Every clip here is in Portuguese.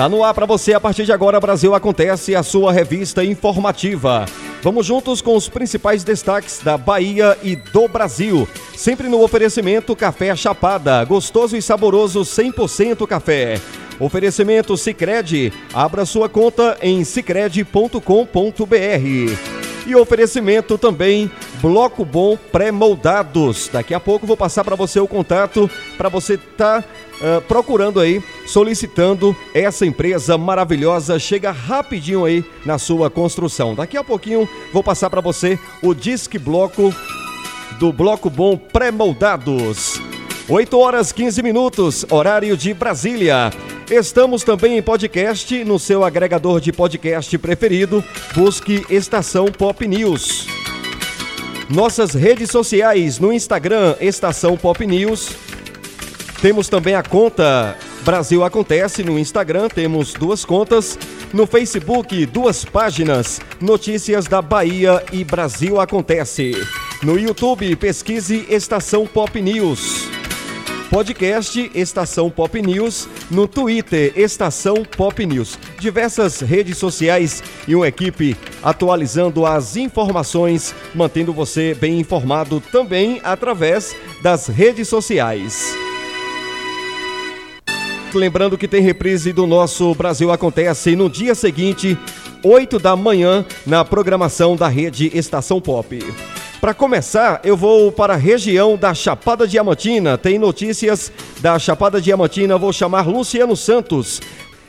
Tá no ar para você a partir de agora, Brasil Acontece, a sua revista informativa. Vamos juntos com os principais destaques da Bahia e do Brasil. Sempre no oferecimento Café Chapada, gostoso e saboroso 100% café. Oferecimento Sicredi, abra sua conta em sicredi.com.br. E oferecimento também Bloco Bom Pré-Moldados. Daqui a pouco vou passar para você o contato para você estar tá, uh, procurando aí, solicitando essa empresa maravilhosa. Chega rapidinho aí na sua construção. Daqui a pouquinho vou passar para você o Disque Bloco do Bloco Bom Pré-Moldados. 8 horas 15 minutos, horário de Brasília. Estamos também em podcast no seu agregador de podcast preferido. Busque Estação Pop News. Nossas redes sociais no Instagram Estação Pop News. Temos também a conta Brasil Acontece no Instagram, temos duas contas. No Facebook, duas páginas, Notícias da Bahia e Brasil Acontece. No YouTube, pesquise Estação Pop News. Podcast Estação Pop News, no Twitter Estação Pop News. Diversas redes sociais e uma equipe atualizando as informações, mantendo você bem informado também através das redes sociais. Lembrando que tem reprise do nosso Brasil Acontece no dia seguinte, 8 da manhã, na programação da rede Estação Pop. Para começar, eu vou para a região da Chapada Diamantina. Tem notícias da Chapada Diamantina. Vou chamar Luciano Santos.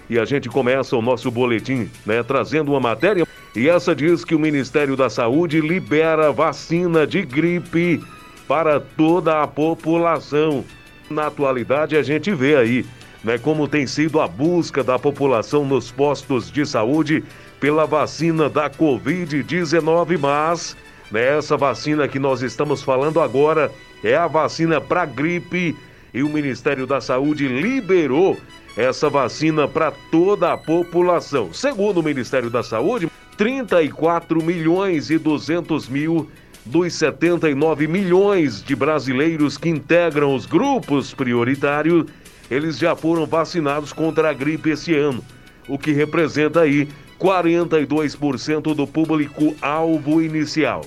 E a gente começa o nosso boletim, né, trazendo uma matéria. E essa diz que o Ministério da Saúde libera vacina de gripe para toda a população. Na atualidade, a gente vê aí, né, como tem sido a busca da população nos postos de saúde pela vacina da Covid-19, mas essa vacina que nós estamos falando agora é a vacina para gripe e o Ministério da Saúde liberou essa vacina para toda a população. Segundo o Ministério da Saúde, 34 milhões e 200 mil dos 79 milhões de brasileiros que integram os grupos prioritários, eles já foram vacinados contra a gripe esse ano, o que representa aí 42% do público-alvo inicial.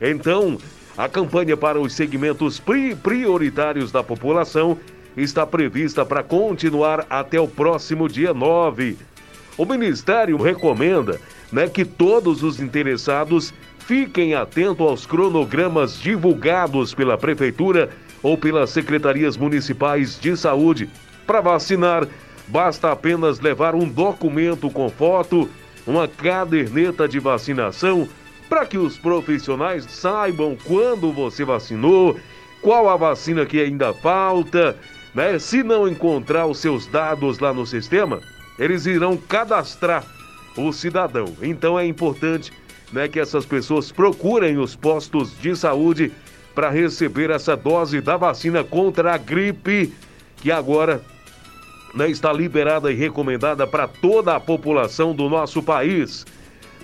Então, a campanha para os segmentos pri prioritários da população está prevista para continuar até o próximo dia 9. O Ministério recomenda né, que todos os interessados fiquem atentos aos cronogramas divulgados pela Prefeitura ou pelas secretarias municipais de saúde. Para vacinar, basta apenas levar um documento com foto, uma caderneta de vacinação para que os profissionais saibam quando você vacinou, qual a vacina que ainda falta, né? Se não encontrar os seus dados lá no sistema, eles irão cadastrar o cidadão. Então é importante, né, que essas pessoas procurem os postos de saúde para receber essa dose da vacina contra a gripe, que agora né, está liberada e recomendada para toda a população do nosso país.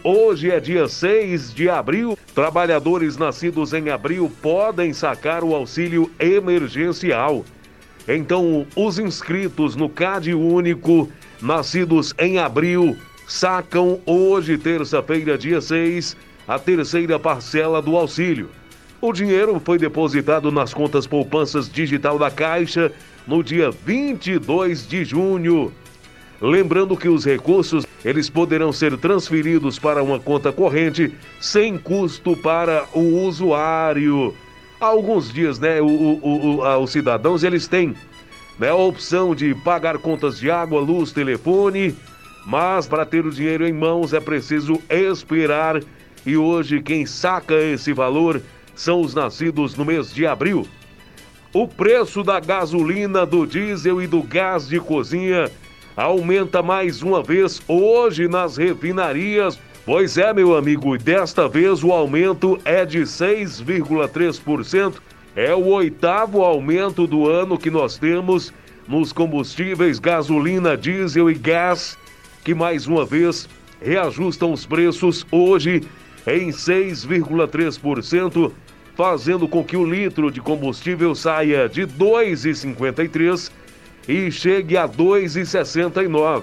Hoje é dia 6 de abril. Trabalhadores nascidos em abril podem sacar o auxílio emergencial. Então, os inscritos no CAD Único, nascidos em abril, sacam hoje, terça-feira, dia 6, a terceira parcela do auxílio. O dinheiro foi depositado nas contas poupanças digital da Caixa no dia 22 de junho. Lembrando que os recursos eles poderão ser transferidos para uma conta corrente sem custo para o usuário. Há alguns dias, né, o, o, o, os cidadãos eles têm né, a opção de pagar contas de água, luz, telefone, mas para ter o dinheiro em mãos é preciso esperar. E hoje quem saca esse valor são os nascidos no mês de abril. O preço da gasolina, do diesel e do gás de cozinha aumenta mais uma vez hoje nas refinarias. Pois é, meu amigo, desta vez o aumento é de 6,3%. É o oitavo aumento do ano que nós temos nos combustíveis gasolina, diesel e gás, que mais uma vez reajustam os preços hoje em 6,3%, fazendo com que o litro de combustível saia de 2,53 e chegue a 2,69.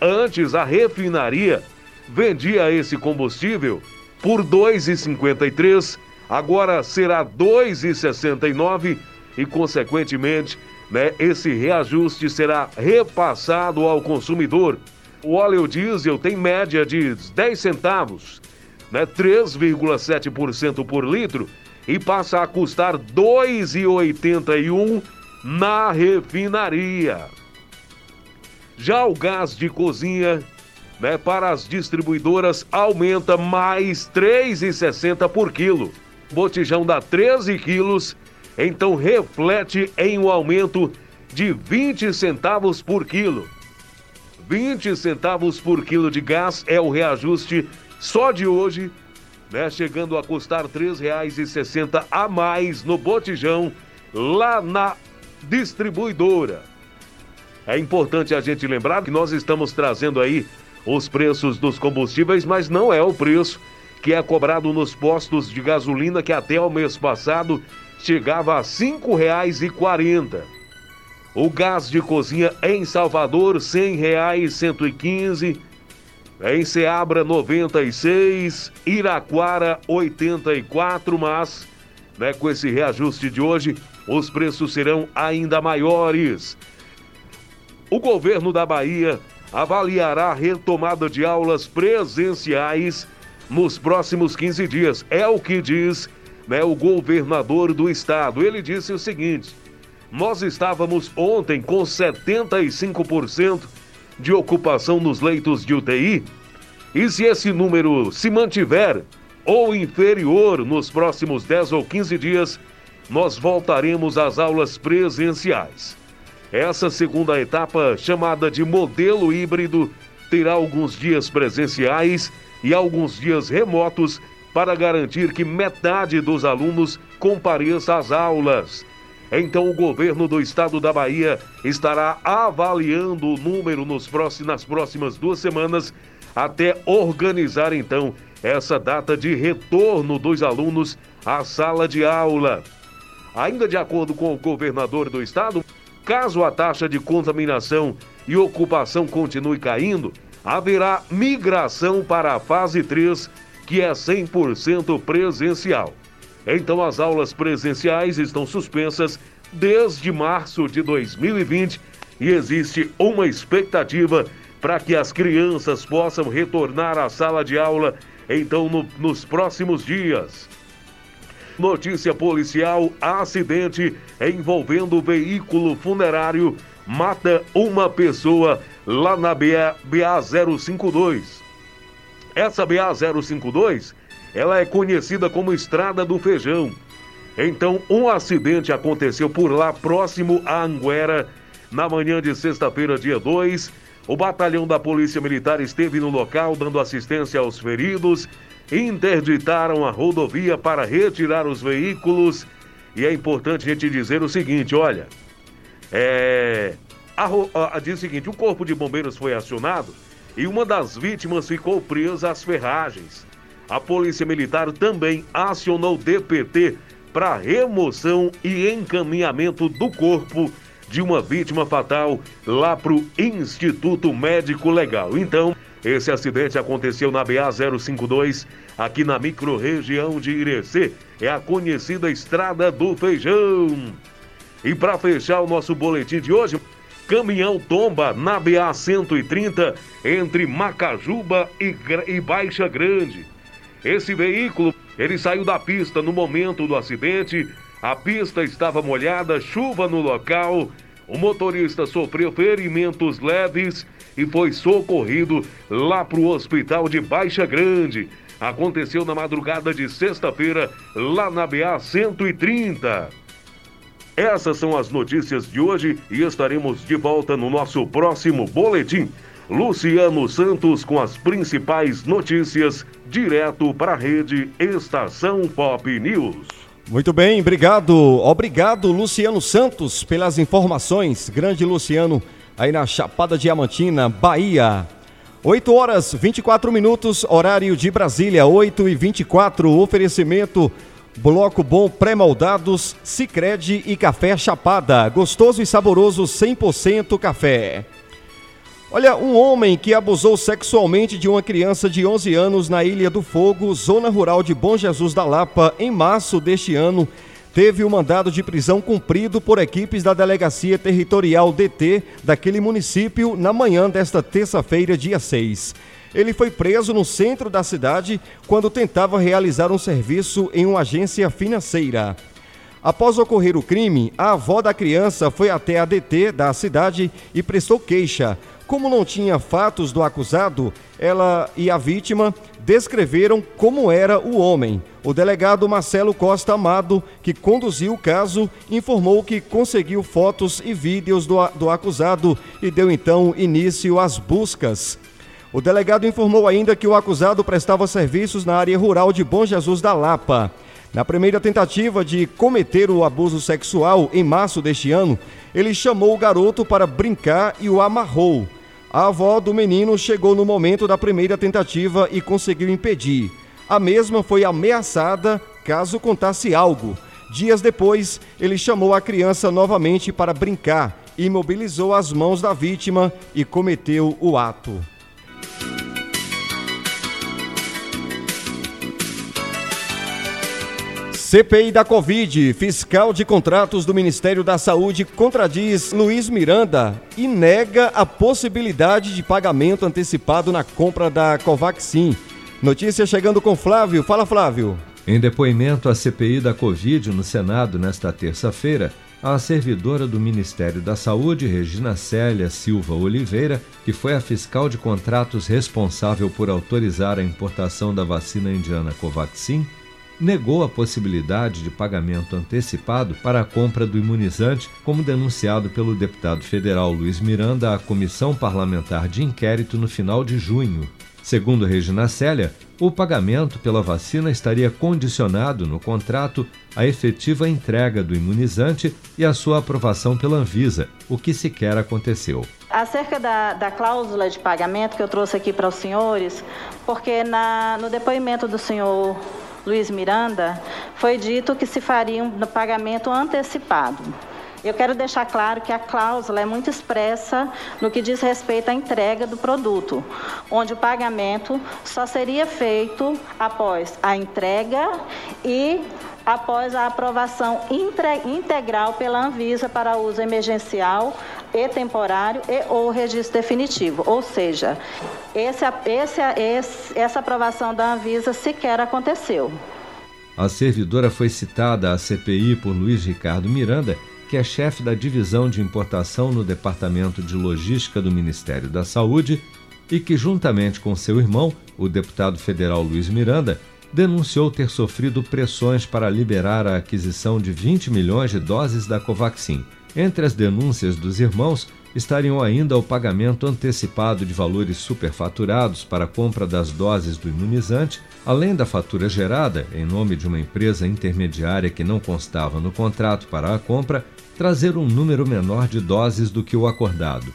Antes a refinaria vendia esse combustível por 2,53, agora será 2,69 e consequentemente, né, esse reajuste será repassado ao consumidor. O óleo diesel tem média de 10 centavos, né, 3,7% por litro e passa a custar 2,81 na refinaria. Já o gás de cozinha, né, para as distribuidoras aumenta mais 3,60 por quilo. Botijão dá 13 quilos, então reflete em um aumento de 20 centavos por quilo. 20 centavos por quilo de gás é o reajuste só de hoje, né, chegando a custar R$ 3,60 a mais no botijão lá na distribuidora. É importante a gente lembrar que nós estamos trazendo aí os preços dos combustíveis, mas não é o preço que é cobrado nos postos de gasolina que até o mês passado chegava a R$ 5,40. O gás de cozinha em Salvador, R$ 100,00, 115. Em Ceabra, 96. Iraquara, 84. Mas, né, com esse reajuste de hoje, os preços serão ainda maiores. O governo da Bahia avaliará a retomada de aulas presenciais nos próximos 15 dias. É o que diz né, o governador do estado. Ele disse o seguinte: nós estávamos ontem com 75% de ocupação nos leitos de UTI, e se esse número se mantiver ou inferior nos próximos 10 ou 15 dias, nós voltaremos às aulas presenciais. Essa segunda etapa, chamada de modelo híbrido, terá alguns dias presenciais e alguns dias remotos para garantir que metade dos alunos compareça às aulas. Então, o governo do estado da Bahia estará avaliando o número nos próximos, nas próximas duas semanas até organizar, então, essa data de retorno dos alunos à sala de aula. Ainda de acordo com o governador do estado, caso a taxa de contaminação e ocupação continue caindo, haverá migração para a fase 3, que é 100% presencial. Então, as aulas presenciais estão suspensas desde março de 2020 e existe uma expectativa para que as crianças possam retornar à sala de aula, então, no, nos próximos dias. Notícia policial: acidente envolvendo veículo funerário mata uma pessoa lá na BA, BA 052. Essa BA 052, ela é conhecida como Estrada do Feijão. Então, um acidente aconteceu por lá, próximo a Anguera, na manhã de sexta-feira, dia 2. O batalhão da Polícia Militar esteve no local dando assistência aos feridos interditaram a rodovia para retirar os veículos. E é importante a gente dizer o seguinte: olha, é, a, a, diz o seguinte: o corpo de bombeiros foi acionado e uma das vítimas ficou presa às ferragens. A Polícia Militar também acionou DPT para remoção e encaminhamento do corpo de uma vítima fatal lá para o Instituto Médico Legal. Então, esse acidente aconteceu na BA 052, aqui na microrregião de Irecê. É a conhecida Estrada do Feijão. E para fechar o nosso boletim de hoje, caminhão tomba na BA 130 entre Macajuba e, e Baixa Grande. Esse veículo, ele saiu da pista no momento do acidente. A pista estava molhada, chuva no local. O motorista sofreu ferimentos leves e foi socorrido lá para o hospital de Baixa Grande. Aconteceu na madrugada de sexta-feira, lá na BA 130. Essas são as notícias de hoje e estaremos de volta no nosso próximo boletim. Luciano Santos com as principais notícias, direto para a rede Estação Pop News. Muito bem, obrigado. Obrigado, Luciano Santos, pelas informações. Grande Luciano, aí na Chapada Diamantina, Bahia. 8 horas 24 minutos, horário de Brasília, 8 e 24. Oferecimento Bloco Bom Pré-Moldados, Cicred e Café Chapada. Gostoso e saboroso 100% café. Olha, um homem que abusou sexualmente de uma criança de 11 anos na Ilha do Fogo, zona rural de Bom Jesus da Lapa, em março deste ano, teve o mandado de prisão cumprido por equipes da Delegacia Territorial DT daquele município na manhã desta terça-feira, dia 6. Ele foi preso no centro da cidade quando tentava realizar um serviço em uma agência financeira. Após ocorrer o crime, a avó da criança foi até a DT da cidade e prestou queixa, como não tinha fatos do acusado, ela e a vítima descreveram como era o homem. O delegado Marcelo Costa Amado, que conduziu o caso, informou que conseguiu fotos e vídeos do, do acusado e deu então início às buscas. O delegado informou ainda que o acusado prestava serviços na área rural de Bom Jesus da Lapa. Na primeira tentativa de cometer o abuso sexual em março deste ano, ele chamou o garoto para brincar e o amarrou. A avó do menino chegou no momento da primeira tentativa e conseguiu impedir. A mesma foi ameaçada caso contasse algo. Dias depois, ele chamou a criança novamente para brincar, imobilizou as mãos da vítima e cometeu o ato. CPI da Covid, fiscal de contratos do Ministério da Saúde contradiz Luiz Miranda e nega a possibilidade de pagamento antecipado na compra da Covaxin. Notícia chegando com Flávio. Fala, Flávio. Em depoimento à CPI da Covid no Senado nesta terça-feira, a servidora do Ministério da Saúde, Regina Célia Silva Oliveira, que foi a fiscal de contratos responsável por autorizar a importação da vacina indiana Covaxin, negou a possibilidade de pagamento antecipado para a compra do imunizante, como denunciado pelo deputado federal Luiz Miranda à Comissão Parlamentar de Inquérito no final de junho. Segundo Regina Célia, o pagamento pela vacina estaria condicionado no contrato à efetiva entrega do imunizante e à sua aprovação pela Anvisa, o que sequer aconteceu. Acerca da, da cláusula de pagamento que eu trouxe aqui para os senhores, porque na, no depoimento do senhor Luiz Miranda, foi dito que se faria um pagamento antecipado. Eu quero deixar claro que a cláusula é muito expressa no que diz respeito à entrega do produto, onde o pagamento só seria feito após a entrega e após a aprovação integral pela Anvisa para uso emergencial e temporário e ou registro definitivo. Ou seja, esse, esse, esse, essa aprovação da Anvisa sequer aconteceu. A servidora foi citada à CPI por Luiz Ricardo Miranda, que é chefe da divisão de importação no Departamento de Logística do Ministério da Saúde e que, juntamente com seu irmão, o deputado federal Luiz Miranda, denunciou ter sofrido pressões para liberar a aquisição de 20 milhões de doses da Covaxin. Entre as denúncias dos irmãos estariam ainda o pagamento antecipado de valores superfaturados para a compra das doses do imunizante, além da fatura gerada em nome de uma empresa intermediária que não constava no contrato para a compra, trazer um número menor de doses do que o acordado.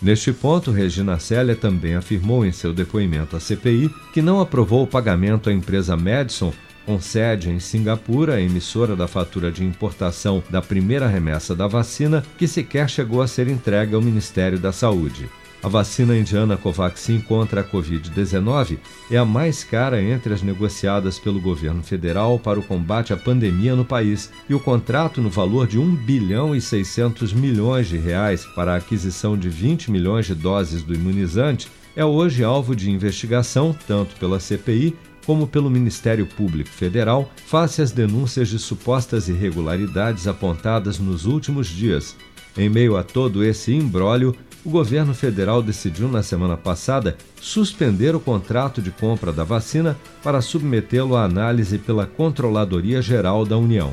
Neste ponto, Regina Célia também afirmou em seu depoimento à CPI que não aprovou o pagamento à empresa Madison com sede em Singapura, emissora da fatura de importação da primeira remessa da vacina, que sequer chegou a ser entregue ao Ministério da Saúde. A vacina indiana Covaxin contra a Covid-19 é a mais cara entre as negociadas pelo governo federal para o combate à pandemia no país e o contrato no valor de 1 bilhão e 600 milhões de reais para a aquisição de 20 milhões de doses do imunizante é hoje alvo de investigação tanto pela CPI como pelo Ministério Público Federal, face às denúncias de supostas irregularidades apontadas nos últimos dias. Em meio a todo esse imbróglio, o governo federal decidiu na semana passada suspender o contrato de compra da vacina para submetê-lo à análise pela Controladoria Geral da União.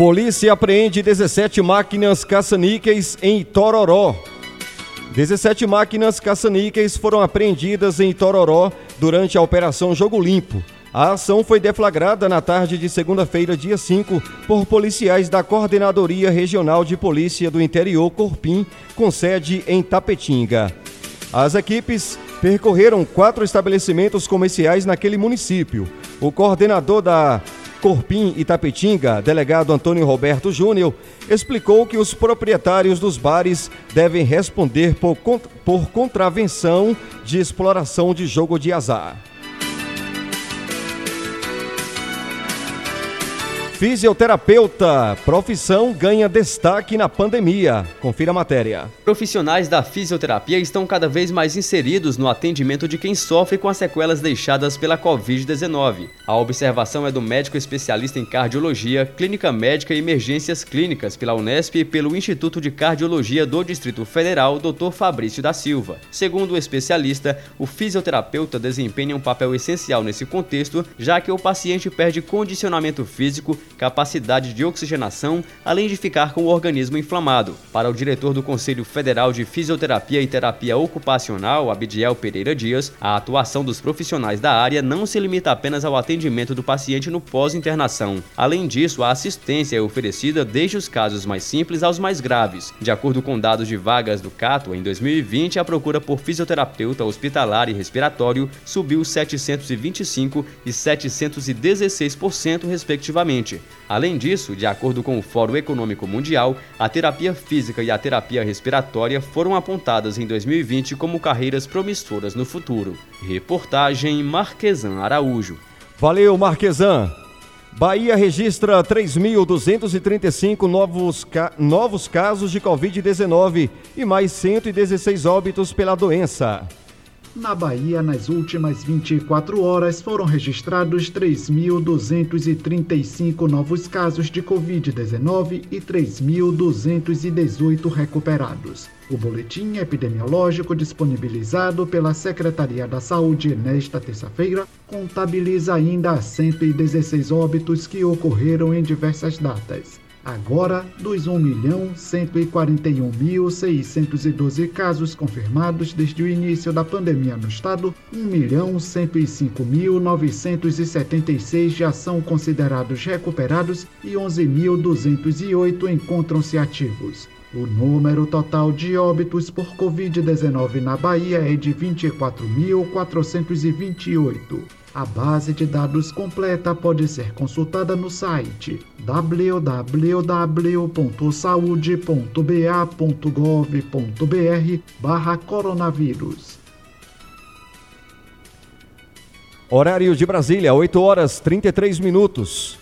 Polícia apreende 17 máquinas caça-níqueis em Tororó. 17 máquinas caça-níqueis foram apreendidas em Tororó durante a Operação Jogo Limpo. A ação foi deflagrada na tarde de segunda-feira, dia 5, por policiais da Coordenadoria Regional de Polícia do Interior Corpim, com sede em Tapetinga. As equipes percorreram quatro estabelecimentos comerciais naquele município. O coordenador da Corpim e Tapetinga, delegado Antônio Roberto Júnior, explicou que os proprietários dos bares devem responder por, por contravenção de exploração de jogo de azar. Fisioterapeuta, profissão ganha destaque na pandemia. Confira a matéria. Profissionais da fisioterapia estão cada vez mais inseridos no atendimento de quem sofre com as sequelas deixadas pela Covid-19. A observação é do médico especialista em cardiologia, clínica médica e emergências clínicas pela Unesp e pelo Instituto de Cardiologia do Distrito Federal, Dr. Fabrício da Silva. Segundo o especialista, o fisioterapeuta desempenha um papel essencial nesse contexto, já que o paciente perde condicionamento físico capacidade de oxigenação, além de ficar com o organismo inflamado. Para o diretor do Conselho Federal de Fisioterapia e Terapia Ocupacional, Abidiel Pereira Dias, a atuação dos profissionais da área não se limita apenas ao atendimento do paciente no pós-internação. Além disso, a assistência é oferecida desde os casos mais simples aos mais graves. De acordo com dados de vagas do Cato, em 2020, a procura por fisioterapeuta hospitalar e respiratório subiu 725 e 716%, respectivamente. Além disso, de acordo com o Fórum Econômico Mundial, a terapia física e a terapia respiratória foram apontadas em 2020 como carreiras promissoras no futuro. Reportagem Marquesan Araújo. Valeu, Marquesan. Bahia registra 3.235 novos, ca... novos casos de Covid-19 e mais 116 óbitos pela doença. Na Bahia, nas últimas 24 horas, foram registrados 3.235 novos casos de Covid-19 e 3.218 recuperados. O boletim epidemiológico disponibilizado pela Secretaria da Saúde nesta terça-feira contabiliza ainda 116 óbitos que ocorreram em diversas datas. Agora, dos 1.141.612 casos confirmados desde o início da pandemia no estado, 1.105.976 já são considerados recuperados e 11.208 encontram-se ativos. O número total de óbitos por Covid-19 na Bahia é de 24.428. A base de dados completa pode ser consultada no site www.saude.ba.gov.br barra coronavírus. Horário de Brasília, 8 horas 33 minutos.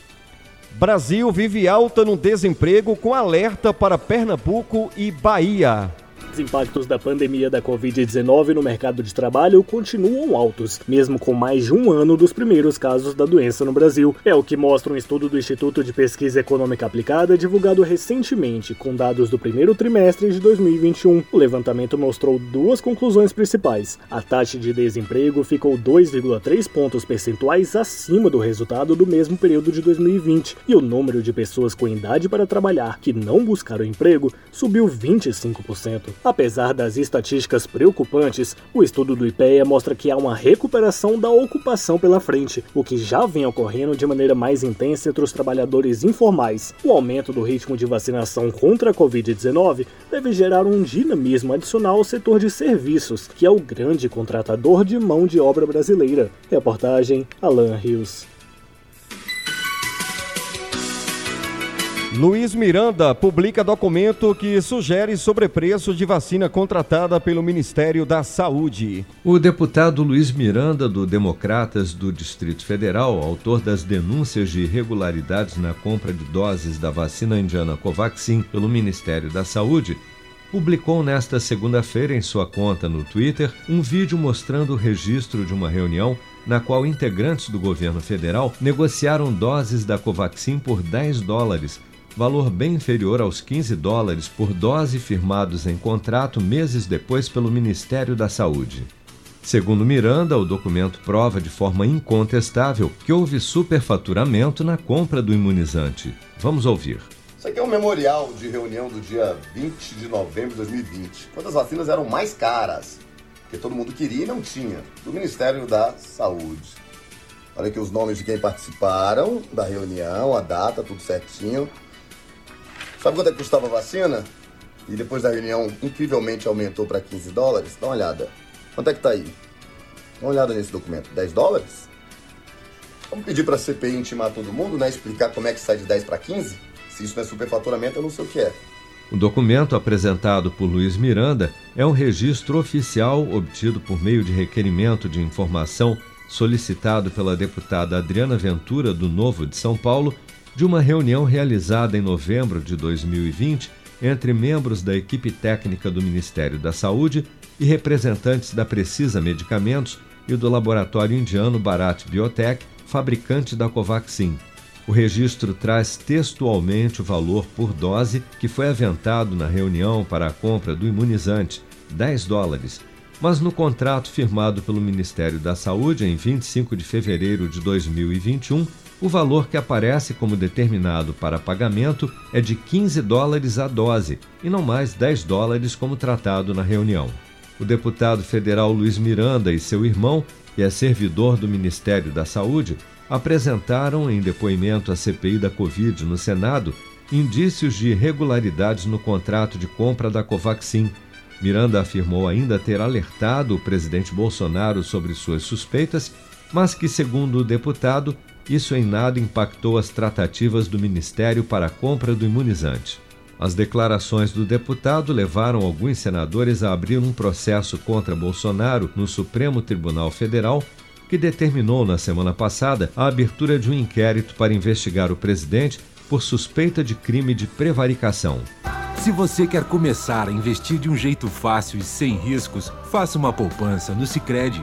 Brasil vive alta no desemprego com alerta para Pernambuco e Bahia. Os impactos da pandemia da Covid-19 no mercado de trabalho continuam altos, mesmo com mais de um ano dos primeiros casos da doença no Brasil. É o que mostra um estudo do Instituto de Pesquisa Econômica Aplicada divulgado recentemente, com dados do primeiro trimestre de 2021. O levantamento mostrou duas conclusões principais. A taxa de desemprego ficou 2,3 pontos percentuais acima do resultado do mesmo período de 2020, e o número de pessoas com idade para trabalhar que não buscaram emprego subiu 25%. Apesar das estatísticas preocupantes, o estudo do IPEA mostra que há uma recuperação da ocupação pela frente, o que já vem ocorrendo de maneira mais intensa entre os trabalhadores informais. O aumento do ritmo de vacinação contra a Covid-19 deve gerar um dinamismo adicional ao setor de serviços, que é o grande contratador de mão de obra brasileira. Reportagem Alan Rios. Luiz Miranda publica documento que sugere sobrepreço de vacina contratada pelo Ministério da Saúde. O deputado Luiz Miranda, do Democratas do Distrito Federal, autor das denúncias de irregularidades na compra de doses da vacina indiana Covaxin pelo Ministério da Saúde, publicou nesta segunda-feira em sua conta no Twitter um vídeo mostrando o registro de uma reunião na qual integrantes do governo federal negociaram doses da Covaxin por 10 dólares valor bem inferior aos 15 dólares por dose firmados em contrato meses depois pelo Ministério da Saúde. Segundo Miranda, o documento prova de forma incontestável que houve superfaturamento na compra do imunizante. Vamos ouvir. Isso aqui é um memorial de reunião do dia 20 de novembro de 2020, quando as vacinas eram mais caras, porque todo mundo queria e não tinha, do Ministério da Saúde. Olha aqui os nomes de quem participaram da reunião, a data, tudo certinho. Sabe quanto é que custava a vacina? E depois da reunião, incrivelmente aumentou para 15 dólares? Dá uma olhada. Quanto é que tá aí? Dá uma olhada nesse documento. 10 dólares? Vamos pedir para a CPI intimar todo mundo, né? Explicar como é que sai de 10 para 15? Se isso não é superfaturamento, eu não sei o que é. O documento apresentado por Luiz Miranda é um registro oficial obtido por meio de requerimento de informação solicitado pela deputada Adriana Ventura, do Novo de São Paulo, de uma reunião realizada em novembro de 2020 entre membros da equipe técnica do Ministério da Saúde e representantes da Precisa Medicamentos e do laboratório indiano Bharat Biotech, fabricante da Covaxin. O registro traz textualmente o valor por dose que foi aventado na reunião para a compra do imunizante, 10 dólares, mas no contrato firmado pelo Ministério da Saúde em 25 de fevereiro de 2021, o valor que aparece como determinado para pagamento é de 15 dólares a dose e não mais 10 dólares como tratado na reunião. O deputado federal Luiz Miranda e seu irmão, que é servidor do Ministério da Saúde, apresentaram em depoimento à CPI da Covid no Senado indícios de irregularidades no contrato de compra da Covaxin. Miranda afirmou ainda ter alertado o presidente Bolsonaro sobre suas suspeitas, mas que, segundo o deputado, isso em nada impactou as tratativas do Ministério para a compra do imunizante. As declarações do deputado levaram alguns senadores a abrir um processo contra Bolsonaro no Supremo Tribunal Federal, que determinou na semana passada a abertura de um inquérito para investigar o presidente por suspeita de crime de prevaricação. Se você quer começar a investir de um jeito fácil e sem riscos, faça uma poupança no Sicredi.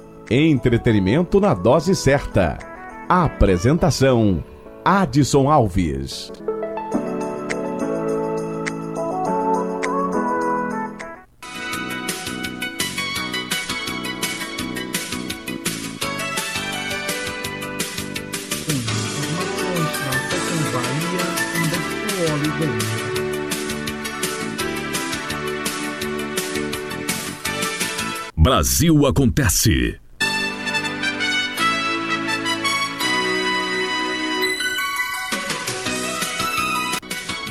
Entretenimento na dose certa. Apresentação: Adson Alves. Brasil acontece.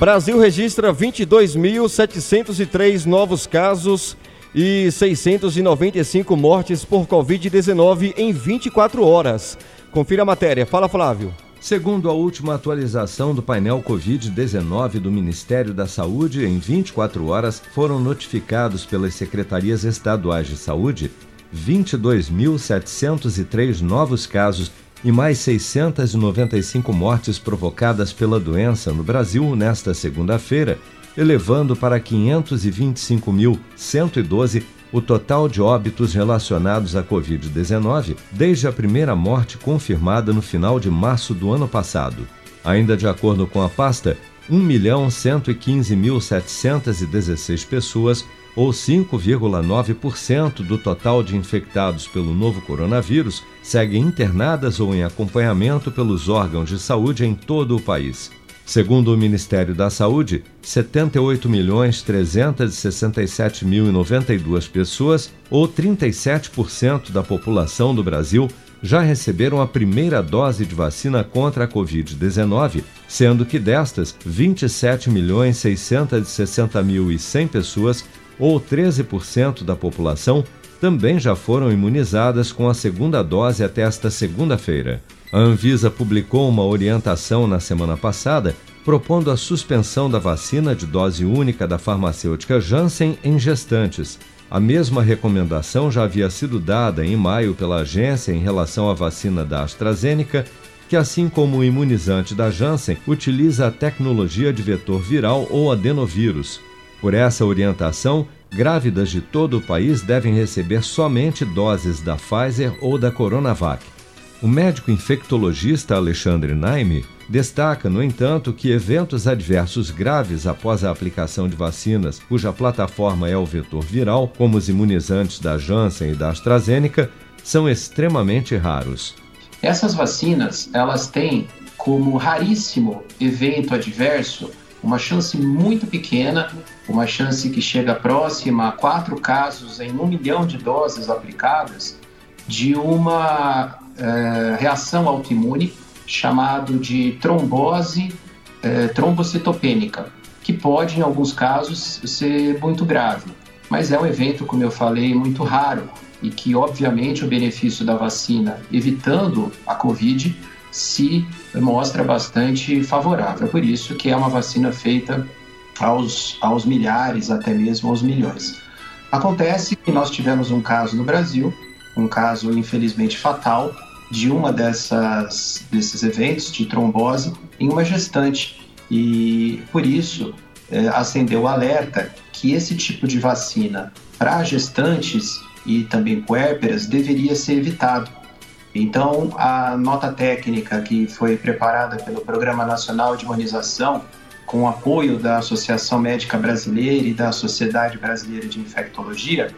Brasil registra 22.703 novos casos e 695 mortes por Covid-19 em 24 horas. Confira a matéria. Fala, Flávio. Segundo a última atualização do painel Covid-19 do Ministério da Saúde, em 24 horas foram notificados pelas secretarias estaduais de saúde 22.703 novos casos e mais 695 mortes provocadas pela doença no Brasil nesta segunda-feira, elevando para 525.112 o total de óbitos relacionados à Covid-19 desde a primeira morte confirmada no final de março do ano passado. Ainda de acordo com a pasta, 1.115.716 pessoas ou 5,9% do total de infectados pelo novo coronavírus, seguem internadas ou em acompanhamento pelos órgãos de saúde em todo o país. Segundo o Ministério da Saúde, 78.367.092 pessoas, ou 37% da população do Brasil, já receberam a primeira dose de vacina contra a Covid-19, sendo que destas, 27.660.100 pessoas, ou 13% da população, também já foram imunizadas com a segunda dose até esta segunda-feira. A Anvisa publicou uma orientação na semana passada propondo a suspensão da vacina de dose única da farmacêutica Janssen em gestantes. A mesma recomendação já havia sido dada em maio pela agência em relação à vacina da AstraZeneca, que, assim como o imunizante da Janssen, utiliza a tecnologia de vetor viral ou adenovírus. Por essa orientação, grávidas de todo o país devem receber somente doses da Pfizer ou da Coronavac. O médico infectologista Alexandre Naime destaca, no entanto, que eventos adversos graves após a aplicação de vacinas cuja plataforma é o vetor viral, como os imunizantes da Janssen e da AstraZeneca, são extremamente raros. Essas vacinas, elas têm como raríssimo evento adverso uma chance muito pequena, uma chance que chega próxima a quatro casos em um milhão de doses aplicadas, de uma é, reação autoimune chamado de trombose é, trombocitopênica, que pode, em alguns casos, ser muito grave. Mas é um evento, como eu falei, muito raro e que, obviamente, o benefício da vacina, evitando a Covid, se mostra bastante favorável. Por isso que é uma vacina feita aos, aos milhares, até mesmo aos milhões. Acontece que nós tivemos um caso no Brasil, um caso infelizmente fatal, de uma dessas desses eventos de trombose em uma gestante e por isso é, acendeu o alerta que esse tipo de vacina para gestantes e também puérperas deveria ser evitado. Então, a nota técnica que foi preparada pelo Programa Nacional de Imunização, com o apoio da Associação Médica Brasileira e da Sociedade Brasileira de Infectologia,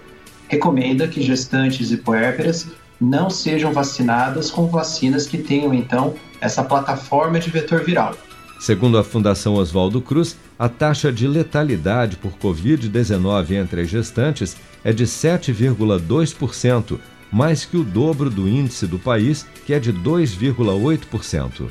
recomenda que gestantes e puérperas não sejam vacinadas com vacinas que tenham então essa plataforma de vetor viral. Segundo a Fundação Oswaldo Cruz, a taxa de letalidade por Covid-19 entre as gestantes é de 7,2%, mais que o dobro do índice do país, que é de 2,8%.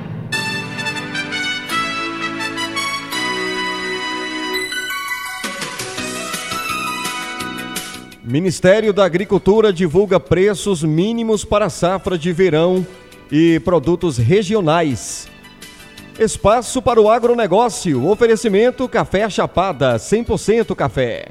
Ministério da Agricultura divulga preços mínimos para safra de verão e produtos regionais. Espaço para o agronegócio. Oferecimento Café Chapada, 100% café.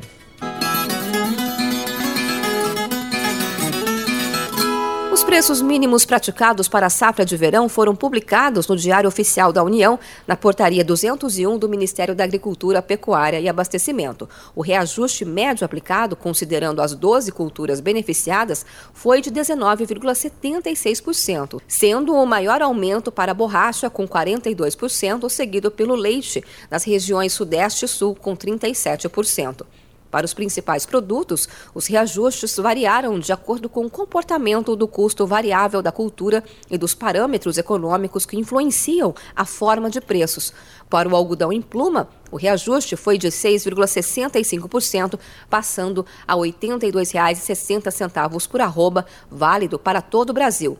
Preços mínimos praticados para a safra de verão foram publicados no Diário Oficial da União, na Portaria 201 do Ministério da Agricultura, Pecuária e Abastecimento. O reajuste médio aplicado, considerando as 12 culturas beneficiadas, foi de 19,76%, sendo o maior aumento para a borracha, com 42%, seguido pelo leite, nas regiões Sudeste e Sul, com 37%. Para os principais produtos, os reajustes variaram de acordo com o comportamento do custo variável da cultura e dos parâmetros econômicos que influenciam a forma de preços. Para o algodão em pluma, o reajuste foi de 6,65%, passando a R$ 82,60 por arroba, válido para todo o Brasil.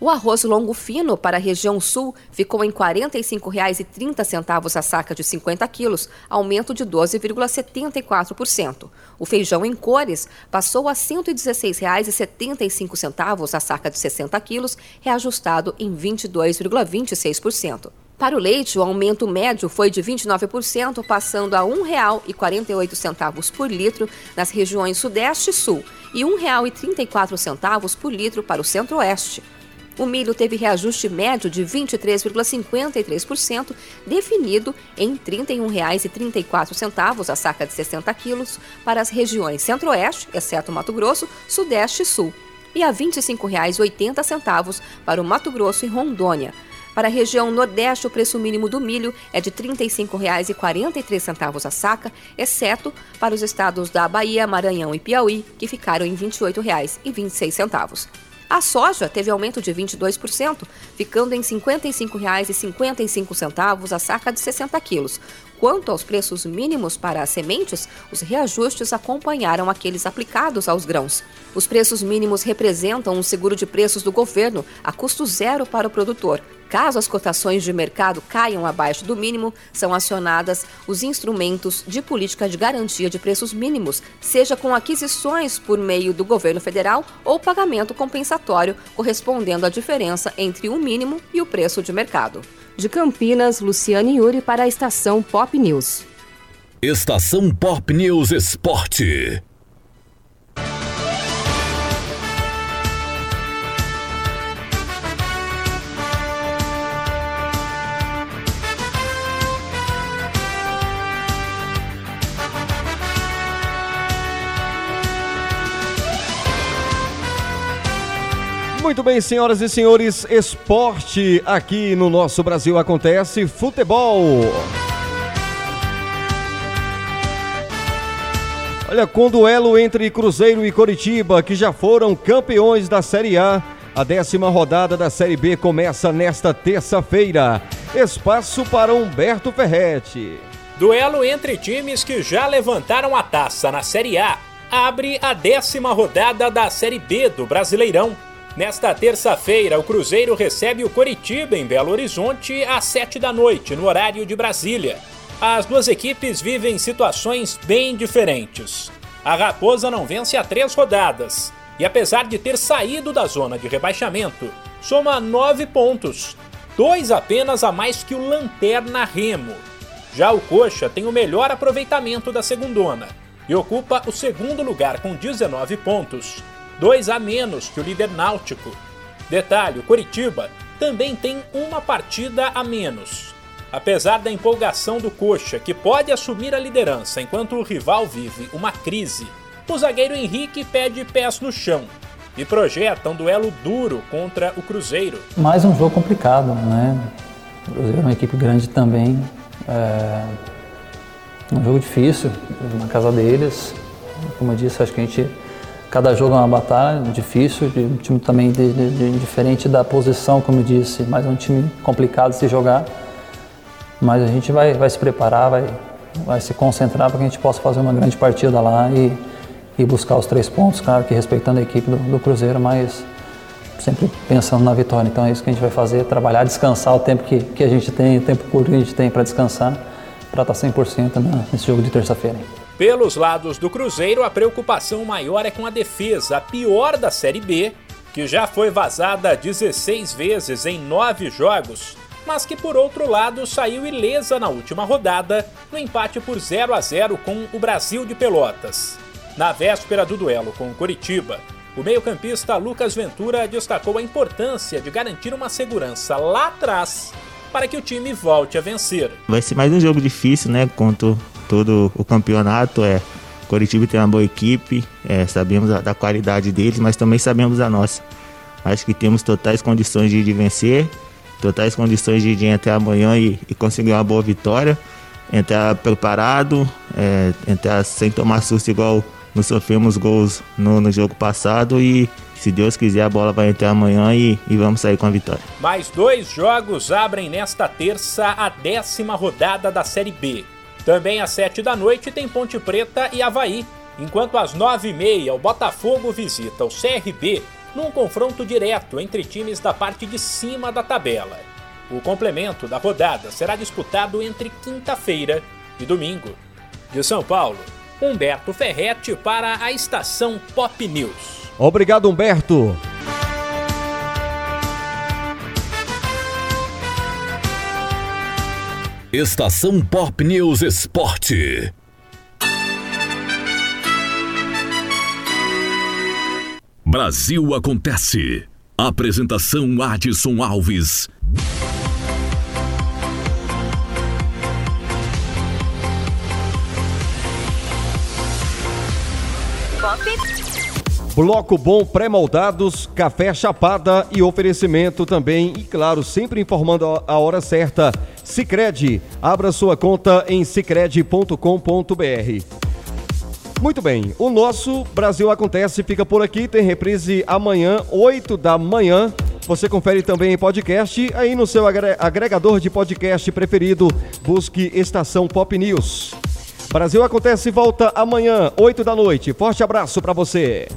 O arroz longo fino para a região sul ficou em R$ 45,30 a saca de 50 quilos, aumento de 12,74%. O feijão em cores passou a R$ 116,75 a saca de 60 quilos, reajustado em 22,26%. Para o leite, o aumento médio foi de 29%, passando a R$ 1,48 por litro nas regiões Sudeste e Sul e R$ 1,34 por litro para o Centro-Oeste. O milho teve reajuste médio de 23,53%, definido em R$ 31,34 a saca de 60 quilos para as regiões Centro-Oeste, exceto Mato Grosso, Sudeste e Sul, e a R$ 25,80 para o Mato Grosso e Rondônia. Para a região Nordeste, o preço mínimo do milho é de R$ 35,43 a saca, exceto para os estados da Bahia, Maranhão e Piauí, que ficaram em R$ 28,26. A soja teve aumento de 22%, ficando em R$ 55,55 a saca de 60 quilos. Quanto aos preços mínimos para as sementes, os reajustes acompanharam aqueles aplicados aos grãos. Os preços mínimos representam um seguro de preços do governo a custo zero para o produtor, Caso as cotações de mercado caiam abaixo do mínimo, são acionadas os instrumentos de política de garantia de preços mínimos, seja com aquisições por meio do governo federal ou pagamento compensatório correspondendo à diferença entre o mínimo e o preço de mercado. De Campinas, Luciane Yuri para a estação Pop News. Estação Pop News Esporte. Muito bem, senhoras e senhores, esporte aqui no nosso Brasil acontece futebol. Olha, com duelo entre Cruzeiro e Coritiba, que já foram campeões da Série A, a décima rodada da Série B começa nesta terça-feira. Espaço para Humberto Ferretti. Duelo entre times que já levantaram a taça na Série A abre a décima rodada da Série B do Brasileirão. Nesta terça-feira, o Cruzeiro recebe o Coritiba em Belo Horizonte às 7 da noite, no horário de Brasília. As duas equipes vivem situações bem diferentes. A Raposa não vence há três rodadas e, apesar de ter saído da zona de rebaixamento, soma nove pontos, dois apenas a mais que o Lanterna Remo. Já o Coxa tem o melhor aproveitamento da segundona e ocupa o segundo lugar com 19 pontos, dois a menos que o líder náutico. Detalhe: o Coritiba também tem uma partida a menos. Apesar da empolgação do Coxa, que pode assumir a liderança enquanto o rival vive uma crise, o zagueiro Henrique pede pés no chão e projeta um duelo duro contra o Cruzeiro. Mais um jogo complicado, né? O Cruzeiro é uma equipe grande também. É um jogo difícil na casa deles. Como eu disse, acho que a gente Cada jogo é uma batalha difícil, um time também de, de, de, diferente da posição, como eu disse, mas é um time complicado de se jogar. Mas a gente vai, vai se preparar, vai, vai se concentrar para que a gente possa fazer uma grande partida lá e, e buscar os três pontos, claro que respeitando a equipe do, do Cruzeiro, mas sempre pensando na vitória. Então é isso que a gente vai fazer, trabalhar, descansar o tempo que, que a gente tem, o tempo curto que a gente tem para descansar, para estar 100% nesse jogo de terça-feira. Pelos lados do Cruzeiro, a preocupação maior é com a defesa, a pior da Série B, que já foi vazada 16 vezes em 9 jogos, mas que por outro lado saiu ilesa na última rodada, no empate por 0 a 0 com o Brasil de Pelotas. Na véspera do duelo com o Coritiba, o meio-campista Lucas Ventura destacou a importância de garantir uma segurança lá atrás para que o time volte a vencer. Vai ser mais um jogo difícil, né? Contra todo o campeonato. É, Coritiba tem uma boa equipe, é, sabemos da, da, qualidade deles, mas também sabemos da nossa. Acho que temos totais condições de, de vencer, totais condições de, de entrar amanhã e, e, conseguir uma boa vitória. Entrar preparado, é, entrar sem tomar susto igual nós sofremos gols no, no jogo passado e se Deus quiser, a bola vai entrar amanhã e, e, vamos sair com a vitória. Mais dois jogos abrem nesta terça a décima rodada da Série B. Também às 7 da noite tem Ponte Preta e Havaí, enquanto às 9h30 o Botafogo visita o CRB num confronto direto entre times da parte de cima da tabela. O complemento da rodada será disputado entre quinta-feira e domingo. De São Paulo, Humberto Ferretti para a estação Pop News. Obrigado, Humberto. Estação Pop News Esporte. Brasil acontece. Apresentação Adson Alves. Bloco Bom Pré-Moldados, Café Chapada e oferecimento também, e claro, sempre informando a hora certa. Sicredi, abra sua conta em sicredi.com.br. Muito bem, o nosso Brasil Acontece fica por aqui, tem reprise amanhã, 8 da manhã. Você confere também em podcast, aí no seu agregador de podcast preferido, busque Estação Pop News. Brasil Acontece volta amanhã, 8 da noite. Forte abraço para você.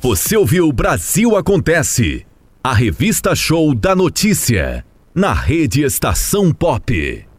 Você ouviu Brasil Acontece, a revista show da notícia, na rede Estação Pop.